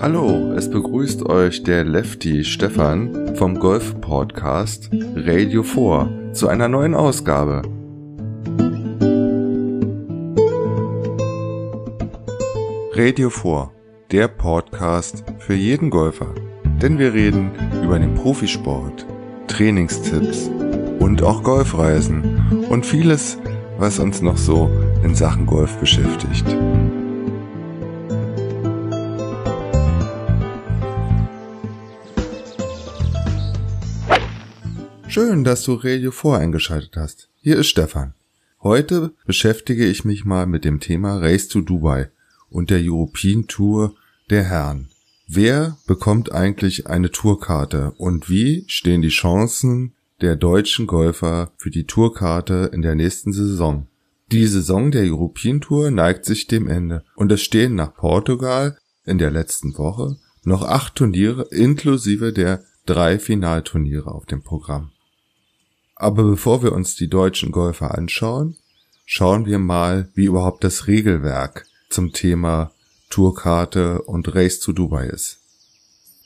Hallo, es begrüßt euch der Lefty Stefan vom Golf Podcast Radio 4 zu einer neuen Ausgabe. Radio 4, der Podcast für jeden Golfer. Denn wir reden über den Profisport, Trainingstipps und auch Golfreisen und vieles, was uns noch so in Sachen Golf beschäftigt. Schön, dass du Radio 4 eingeschaltet hast. Hier ist Stefan. Heute beschäftige ich mich mal mit dem Thema Race to Dubai und der European Tour der Herren. Wer bekommt eigentlich eine Tourkarte und wie stehen die Chancen der deutschen Golfer für die Tourkarte in der nächsten Saison? Die Saison der European Tour neigt sich dem Ende und es stehen nach Portugal in der letzten Woche noch acht Turniere inklusive der drei Finalturniere auf dem Programm. Aber bevor wir uns die deutschen Golfer anschauen, schauen wir mal, wie überhaupt das Regelwerk zum Thema Tourkarte und Race to Dubai ist.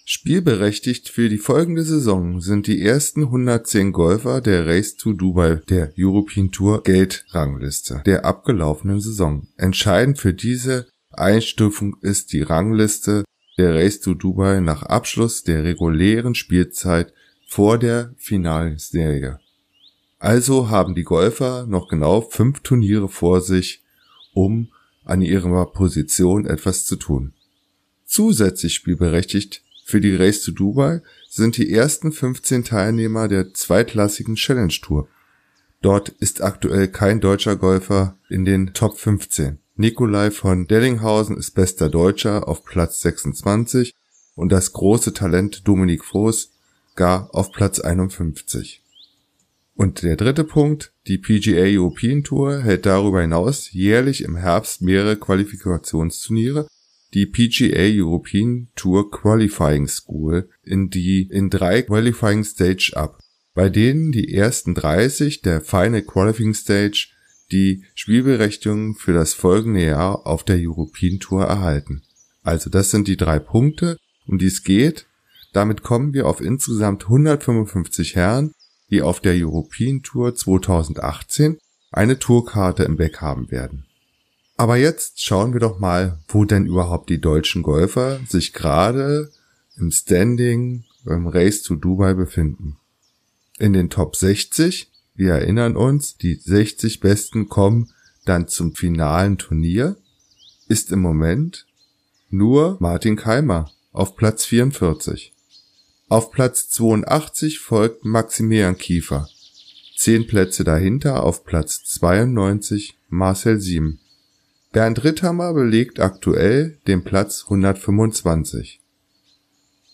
Spielberechtigt für die folgende Saison sind die ersten 110 Golfer der Race to Dubai der European Tour Geldrangliste der abgelaufenen Saison. Entscheidend für diese Einstufung ist die Rangliste der Race to Dubai nach Abschluss der regulären Spielzeit vor der Finalserie. Also haben die Golfer noch genau fünf Turniere vor sich, um an ihrer Position etwas zu tun. Zusätzlich spielberechtigt für die Race to Dubai sind die ersten 15 Teilnehmer der zweitklassigen Challenge Tour. Dort ist aktuell kein deutscher Golfer in den Top 15. Nikolai von Dellinghausen ist bester Deutscher auf Platz 26 und das große Talent Dominik Voß gar auf Platz 51. Und der dritte Punkt, die PGA European Tour hält darüber hinaus jährlich im Herbst mehrere Qualifikationsturniere, die PGA European Tour Qualifying School, in die in drei Qualifying Stage ab, bei denen die ersten 30 der Final Qualifying Stage die Spielberechtigung für das folgende Jahr auf der European Tour erhalten. Also das sind die drei Punkte, um die es geht. Damit kommen wir auf insgesamt 155 Herren die auf der European Tour 2018 eine Tourkarte im Beck haben werden. Aber jetzt schauen wir doch mal, wo denn überhaupt die deutschen Golfer sich gerade im Standing beim Race to Dubai befinden. In den Top 60, wir erinnern uns, die 60 Besten kommen dann zum finalen Turnier, ist im Moment nur Martin Keimer auf Platz 44. Auf Platz 82 folgt Maximilian Kiefer. Zehn Plätze dahinter auf Platz 92 Marcel Sieben. Bernd Ritthammer belegt aktuell den Platz 125.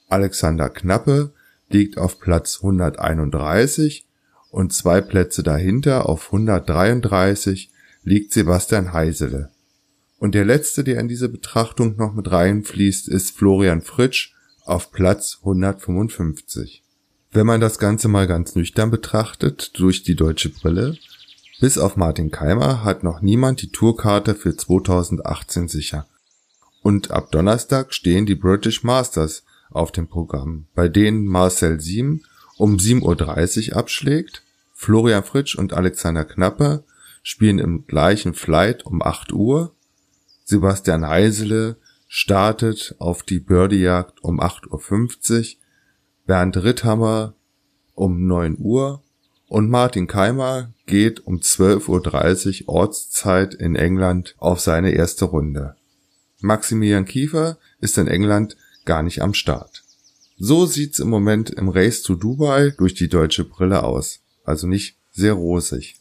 Alexander Knappe liegt auf Platz 131 und zwei Plätze dahinter auf 133 liegt Sebastian Heisele. Und der letzte, der in diese Betrachtung noch mit reinfließt, ist Florian Fritsch auf Platz 155. Wenn man das Ganze mal ganz nüchtern betrachtet, durch die deutsche Brille, bis auf Martin Keimer hat noch niemand die Tourkarte für 2018 sicher. Und ab Donnerstag stehen die British Masters auf dem Programm, bei denen Marcel Siem um 7.30 Uhr abschlägt, Florian Fritsch und Alexander Knappe spielen im gleichen Flight um 8 Uhr, Sebastian Heisele startet auf die Birdie-Jagd um 8.50 Uhr, Bernd Ritthammer um 9 Uhr und Martin Keimer geht um 12.30 Uhr Ortszeit in England auf seine erste Runde. Maximilian Kiefer ist in England gar nicht am Start. So sieht's im Moment im Race to Dubai durch die deutsche Brille aus. Also nicht sehr rosig.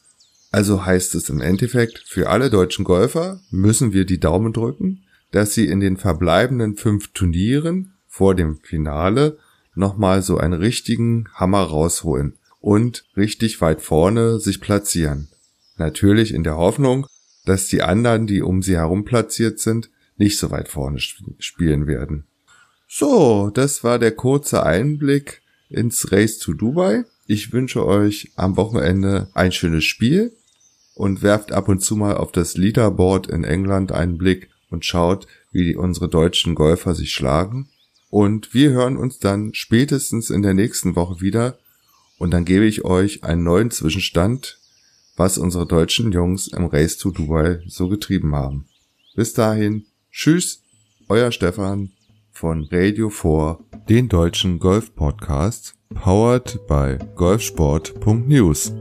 Also heißt es im Endeffekt, für alle deutschen Golfer müssen wir die Daumen drücken, dass sie in den verbleibenden fünf Turnieren vor dem Finale nochmal so einen richtigen Hammer rausholen und richtig weit vorne sich platzieren. Natürlich in der Hoffnung, dass die anderen, die um sie herum platziert sind, nicht so weit vorne spielen werden. So, das war der kurze Einblick ins Race to Dubai. Ich wünsche euch am Wochenende ein schönes Spiel und werft ab und zu mal auf das Leaderboard in England einen Blick und schaut, wie unsere deutschen Golfer sich schlagen. Und wir hören uns dann spätestens in der nächsten Woche wieder und dann gebe ich euch einen neuen Zwischenstand, was unsere deutschen Jungs im Race to Dubai so getrieben haben. Bis dahin, tschüss, euer Stefan von Radio 4, den deutschen Golf Podcast, powered by golfsport.news.